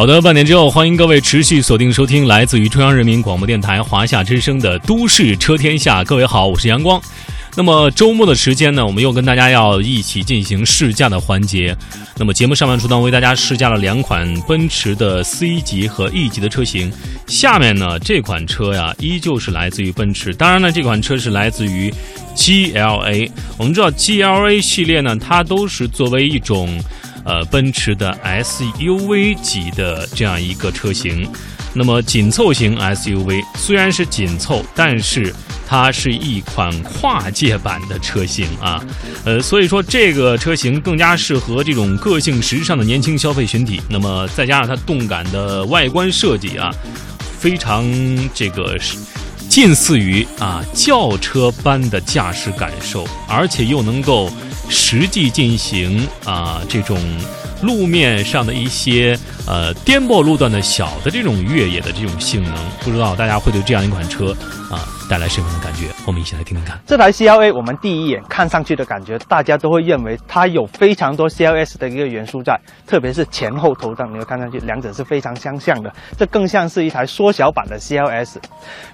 好的，半点之后，欢迎各位持续锁定收听来自于中央人民广播电台华夏之声的《都市车天下》。各位好，我是阳光。那么周末的时间呢，我们又跟大家要一起进行试驾的环节。那么节目上半处呢，为大家试驾了两款奔驰的 C 级和 E 级的车型。下面呢，这款车呀，依旧是来自于奔驰。当然呢，这款车是来自于 GLA。我们知道 GLA 系列呢，它都是作为一种。呃，奔驰的 SUV 级的这样一个车型，那么紧凑型 SUV 虽然是紧凑，但是它是一款跨界版的车型啊。呃，所以说这个车型更加适合这种个性时尚的年轻消费群体。那么再加上它动感的外观设计啊，非常这个是近似于啊轿车般的驾驶感受，而且又能够。实际进行啊，这种路面上的一些呃颠簸路段的小的这种越野的这种性能，不知道大家会对这样一款车啊。带来什么样的感觉？我们一起来听听看。这台 CLA，我们第一眼看上去的感觉，大家都会认为它有非常多 CLS 的一个元素在，特别是前后头灯，你会看上去两者是非常相像的。这更像是一台缩小版的 CLS。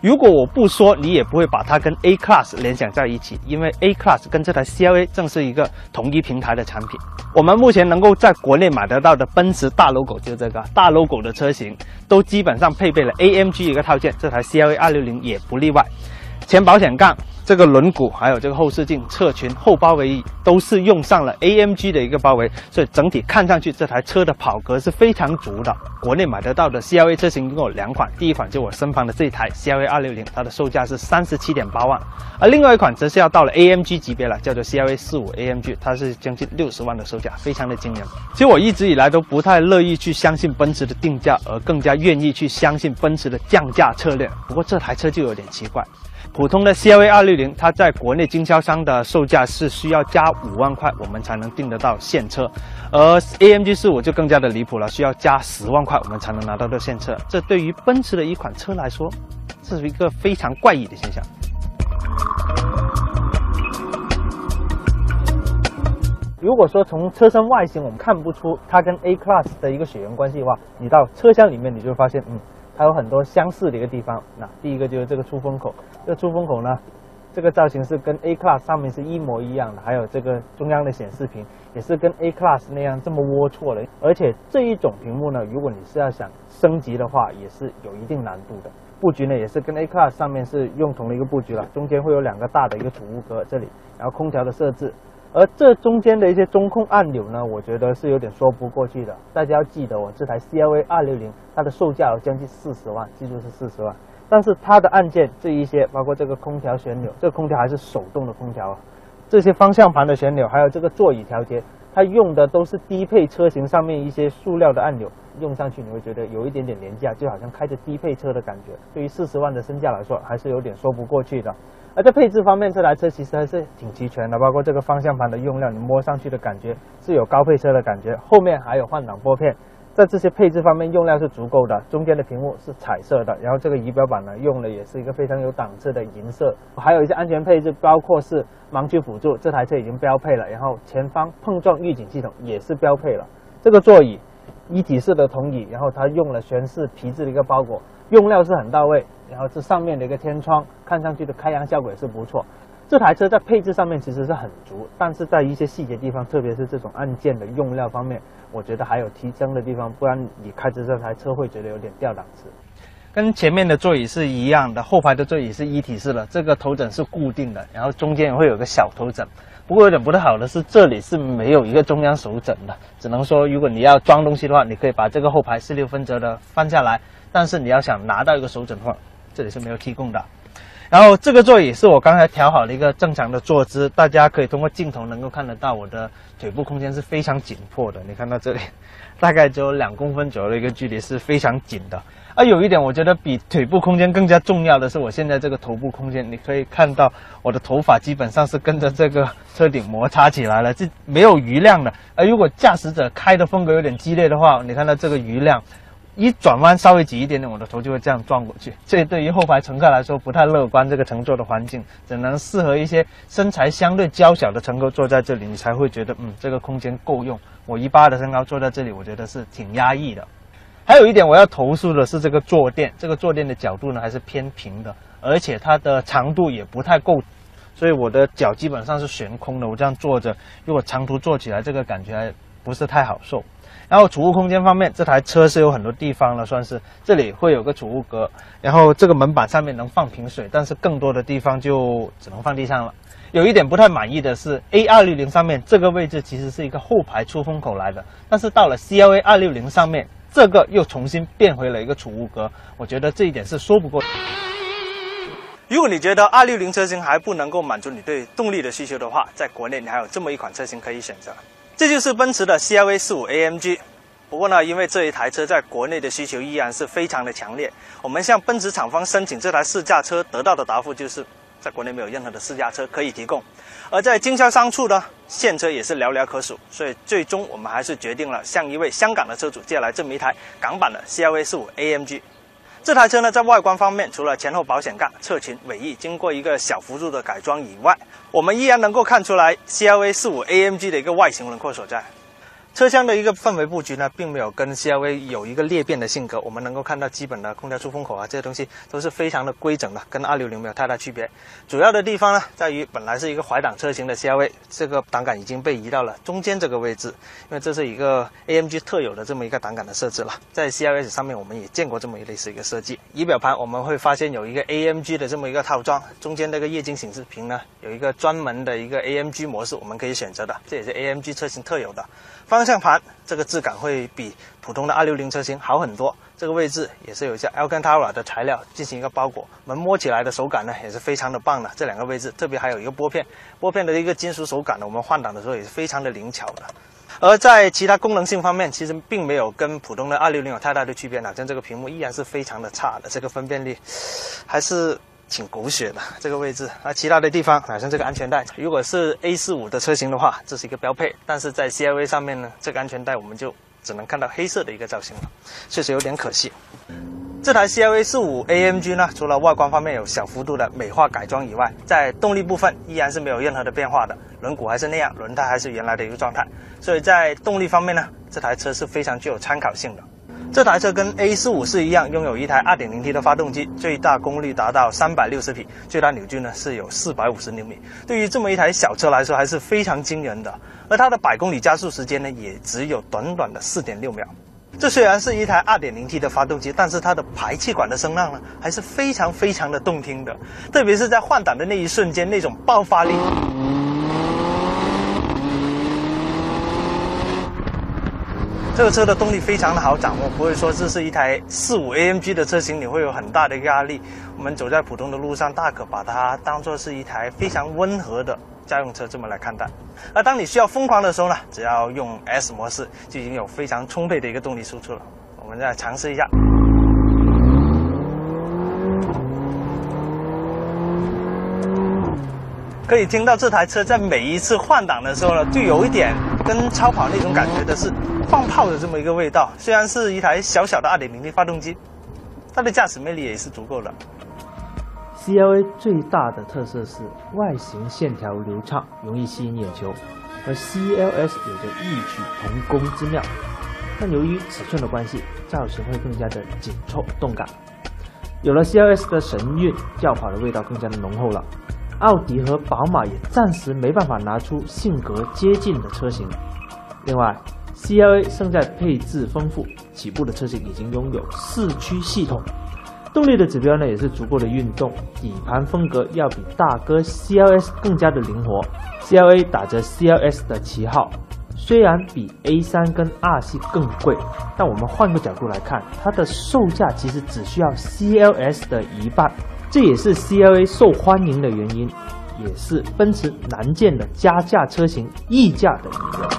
如果我不说，你也不会把它跟 A Class 联想在一起，因为 A Class 跟这台 CLA 正是一个同一平台的产品。我们目前能够在国内买得到的奔驰大 logo 就是这个大 logo 的车型，都基本上配备了 AMG 一个套件，这台 CLA 二六零也不例外。前保险杠。这个轮毂还有这个后视镜、侧裙、后包围都是用上了 AMG 的一个包围，所以整体看上去这台车的跑格是非常足的。国内买得到的 CLA 车型一共有两款，第一款就我身旁的这台 CLA 二六零，它的售价是三十七点八万，而另外一款则是要到了 AMG 级别了，叫做 CLA 四五 AMG，它是将近六十万的售价，非常的惊人。其实我一直以来都不太乐意去相信奔驰的定价，而更加愿意去相信奔驰的降价策略。不过这台车就有点奇怪。普通的 CLA 二六零，它在国内经销商的售价是需要加五万块，我们才能订得到现车；而 AMG 四五就更加的离谱了，需要加十万块，我们才能拿到这现车。这对于奔驰的一款车来说，这是一个非常怪异的现象。如果说从车身外形我们看不出它跟 A Class 的一个血缘关系的话，你到车厢里面你就会发现，嗯。它有很多相似的一个地方。那第一个就是这个出风口，这个出风口呢，这个造型是跟 A Class 上面是一模一样的。还有这个中央的显示屏也是跟 A Class 那样这么龌龊的。而且这一种屏幕呢，如果你是要想升级的话，也是有一定难度的。布局呢也是跟 A Class 上面是用同的一个布局了，中间会有两个大的一个储物格这里，然后空调的设置。而这中间的一些中控按钮呢，我觉得是有点说不过去的。大家要记得，我这台 CLA 二六零，它的售价有将近四十万，记住是四十万。但是它的按键这一些，包括这个空调旋钮，这个空调还是手动的空调啊。这些方向盘的旋钮，还有这个座椅调节，它用的都是低配车型上面一些塑料的按钮，用上去你会觉得有一点点廉价，就好像开着低配车的感觉。对于四十万的身价来说，还是有点说不过去的。而在配置方面，这台车其实还是挺齐全的，包括这个方向盘的用料，你摸上去的感觉是有高配车的感觉。后面还有换挡拨片，在这些配置方面用料是足够的。中间的屏幕是彩色的，然后这个仪表板呢用的也是一个非常有档次的银色。还有一些安全配置，包括是盲区辅助，这台车已经标配了。然后前方碰撞预警系统也是标配了。这个座椅一体式的铜椅，然后它用了全是皮质的一个包裹。用料是很到位，然后这上面的一个天窗，看上去的开阳效果也是不错。这台车在配置上面其实是很足，但是在一些细节地方，特别是这种按键的用料方面，我觉得还有提升的地方，不然你开着这台车会觉得有点掉档次。跟前面的座椅是一样的，后排的座椅是一体式的，这个头枕是固定的，然后中间也会有个小头枕。不过有点不太好的是，这里是没有一个中央手枕的，只能说如果你要装东西的话，你可以把这个后排四六分折的翻下来。但是你要想拿到一个手枕的话，这里是没有提供的。然后这个座椅是我刚才调好的一个正常的坐姿，大家可以通过镜头能够看得到我的腿部空间是非常紧迫的。你看到这里，大概只有两公分左右的一个距离是非常紧的。而有一点，我觉得比腿部空间更加重要的是，我现在这个头部空间，你可以看到我的头发基本上是跟着这个车顶摩擦起来了，这没有余量的。而如果驾驶者开的风格有点激烈的话，你看到这个余量，一转弯稍微挤一点点，我的头就会这样撞过去。这对于后排乘客来说不太乐观，这个乘坐的环境只能适合一些身材相对娇小的乘客坐在这里，你才会觉得嗯，这个空间够用。我一八的身高坐在这里，我觉得是挺压抑的。还有一点我要投诉的是这个坐垫，这个坐垫的角度呢还是偏平的，而且它的长度也不太够，所以我的脚基本上是悬空的。我这样坐着，如果长途坐起来，这个感觉还不是太好受。然后储物空间方面，这台车是有很多地方了，算是这里会有个储物格，然后这个门板上面能放瓶水，但是更多的地方就只能放地上了。有一点不太满意的是，A 二六零上面这个位置其实是一个后排出风口来的，但是到了 CLA 二六零上面。这个又重新变回了一个储物格，我觉得这一点是说不过。如果你觉得二六零车型还不能够满足你对动力的需求的话，在国内你还有这么一款车型可以选择，这就是奔驰的 CLA 四五 AMG。不过呢，因为这一台车在国内的需求依然是非常的强烈，我们向奔驰厂方申请这台试驾车，得到的答复就是。在国内没有任何的试驾车可以提供，而在经销商处呢，现车也是寥寥可数，所以最终我们还是决定了向一位香港的车主借来这么一台港版的 CLA 四五 AMG。这台车呢，在外观方面，除了前后保险杠、侧裙、尾翼经过一个小幅度的改装以外，我们依然能够看出来 CLA 四五 AMG 的一个外形轮廓所在。车厢的一个氛围布局呢，并没有跟 C R V 有一个裂变的性格。我们能够看到基本的空调出风口啊，这些东西都是非常的规整的，跟260没有太大区别。主要的地方呢，在于本来是一个怀档车型的 C R V，这个档杆已经被移到了中间这个位置，因为这是一个 AMG 特有的这么一个档杆的设置了。在 CLS 上面我们也见过这么一类似一个设计。仪表盘我们会发现有一个 AMG 的这么一个套装，中间那个液晶显示屏呢，有一个专门的一个 AMG 模式，我们可以选择的，这也是 AMG 车型特有的。方方向盘这个质感会比普通的260车型好很多，这个位置也是有一些 Alcantara 的材料进行一个包裹，门摸起来的手感呢也是非常的棒的。这两个位置特别还有一个拨片，拨片的一个金属手感呢，我们换挡的时候也是非常的灵巧的。而在其他功能性方面，其实并没有跟普通的260有太大的区别，好像这个屏幕依然是非常的差的，这个分辨率还是。挺狗血的这个位置，那其他的地方，好像这个安全带，如果是 A 四五的车型的话，这是一个标配，但是在 CLA 上面呢，这个安全带我们就只能看到黑色的一个造型了，确实有点可惜。这台 CLA 四五 AMG 呢，除了外观方面有小幅度的美化改装以外，在动力部分依然是没有任何的变化的，轮毂还是那样，轮胎还是原来的一个状态，所以在动力方面呢，这台车是非常具有参考性的。这台车跟 A 四五是一样，拥有一台 2.0T 的发动机，最大功率达到360匹，最大扭矩呢是有450牛米。对于这么一台小车来说，还是非常惊人的。而它的百公里加速时间呢，也只有短短的4.6秒。这虽然是一台 2.0T 的发动机，但是它的排气管的声浪呢，还是非常非常的动听的，特别是在换挡的那一瞬间，那种爆发力。这个车的动力非常的好掌握，不会说这是一台四五 AMG 的车型，你会有很大的压力。我们走在普通的路上，大可把它当做是一台非常温和的家用车这么来看待。而当你需要疯狂的时候呢，只要用 S 模式，就已经有非常充沛的一个动力输出了。我们再尝试一下。可以听到这台车在每一次换挡的时候呢，就有一点跟超跑那种感觉的是放炮的这么一个味道。虽然是一台小小的2.0 T 发动机，它的驾驶魅力也是足够的。CLA 最大的特色是外形线条流畅，容易吸引眼球，和 CLS 有着异曲同工之妙。但由于尺寸的关系，造型会更加的紧凑动感。有了 CLS 的神韵，轿跑的味道更加的浓厚了。奥迪和宝马也暂时没办法拿出性格接近的车型。另外，CLA 胜在配置丰富，起步的车型已经拥有四驱系统，动力的指标呢也是足够的运动，底盘风格要比大哥 CLS 更加的灵活。CLA 打着 CLS 的旗号，虽然比 A3 跟 R 系更贵，但我们换个角度来看，它的售价其实只需要 CLS 的一半。这也是 CLA 受欢迎的原因，也是奔驰难见的加价车型溢价的理由。